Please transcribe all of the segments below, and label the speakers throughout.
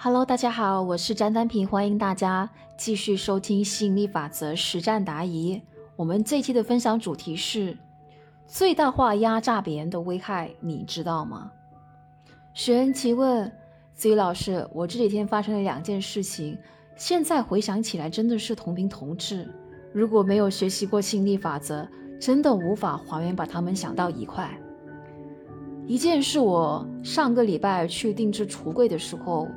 Speaker 1: Hello，大家好，我是詹丹平，欢迎大家继续收听吸引力法则实战答疑。我们这期的分享主题是最大化压榨别人的危害，你知道吗？学员提问：子宇老师，我这几天发生了两件事情，现在回想起来真的是同频同质。如果没有学习过吸引力法则，真的无法还原把他们想到一块。一件是我上个礼拜去定制橱柜的时候。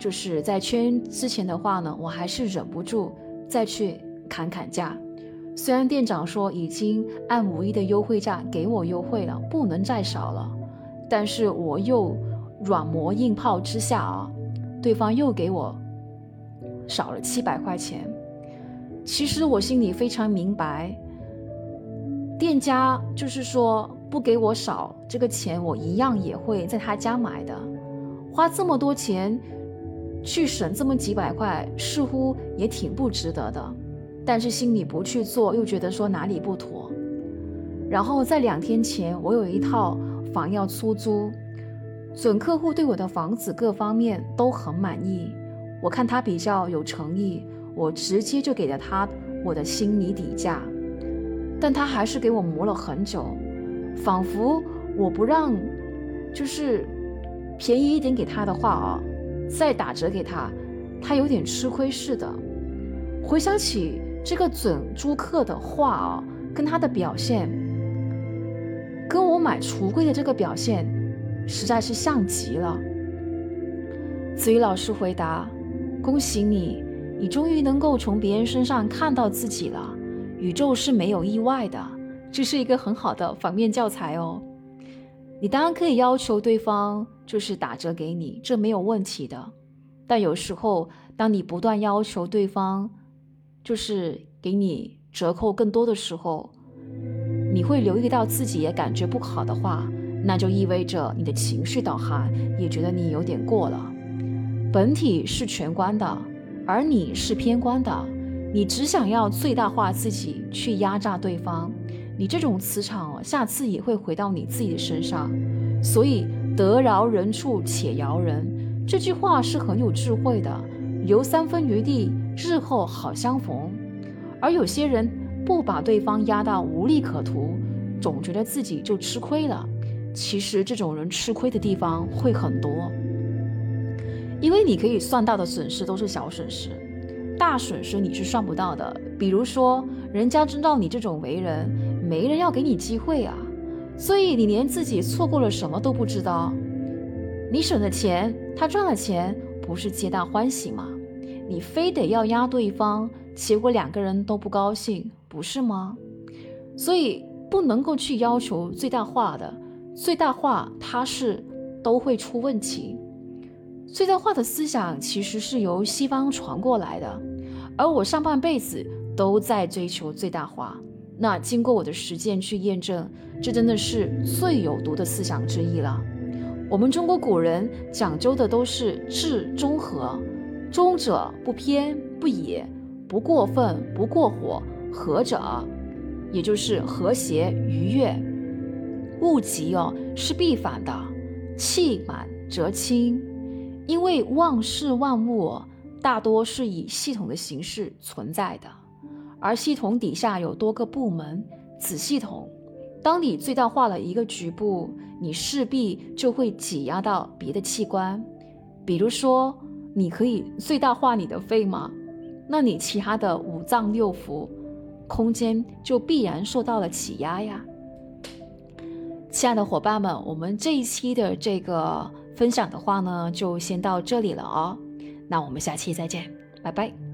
Speaker 1: 就是在圈之前的话呢，我还是忍不住再去砍砍价。虽然店长说已经按五一的优惠价给我优惠了，不能再少了，但是我又软磨硬泡之下啊，对方又给我少了七百块钱。其实我心里非常明白，店家就是说不给我少这个钱，我一样也会在他家买的，花这么多钱。去省这么几百块，似乎也挺不值得的，但是心里不去做，又觉得说哪里不妥。然后在两天前，我有一套房要出租，准客户对我的房子各方面都很满意，我看他比较有诚意，我直接就给了他我的心理底价，但他还是给我磨了很久，仿佛我不让，就是便宜一点给他的话啊。再打折给他，他有点吃亏似的。回想起这个准租客的话啊，跟他的表现，跟我买橱柜的这个表现，实在是像极了。子瑜老师回答：“恭喜你，你终于能够从别人身上看到自己了。宇宙是没有意外的，这是一个很好的反面教材哦。你当然可以要求对方。”就是打折给你，这没有问题的。但有时候，当你不断要求对方，就是给你折扣更多的时候，你会留意到自己也感觉不好的话，那就意味着你的情绪导航也觉得你有点过了。本体是全观的，而你是偏观的。你只想要最大化自己去压榨对方，你这种磁场下次也会回到你自己的身上。所以。得饶人处且饶人，这句话是很有智慧的。留三分余地，日后好相逢。而有些人不把对方压到无利可图，总觉得自己就吃亏了。其实这种人吃亏的地方会很多，因为你可以算到的损失都是小损失，大损失你是算不到的。比如说，人家知道你这种为人，没人要给你机会啊。所以你连自己错过了什么都不知道，你省了钱，他赚了钱，不是皆大欢喜吗？你非得要压对方，结果两个人都不高兴，不是吗？所以不能够去要求最大化的，最大化它是都会出问题。最大化的思想其实是由西方传过来的，而我上半辈子都在追求最大化。那经过我的实践去验证，这真的是最有毒的思想之一了。我们中国古人讲究的都是治中和，中者不偏不野，不过分不过火，和者也就是和谐愉悦。物极哦是必反的，气满则清，因为万事万物大多是以系统的形式存在的。而系统底下有多个部门子系统，当你最大化了一个局部，你势必就会挤压到别的器官。比如说，你可以最大化你的肺吗？那你其他的五脏六腑空间就必然受到了挤压呀。亲爱的伙伴们，我们这一期的这个分享的话呢，就先到这里了哦。那我们下期再见，拜拜。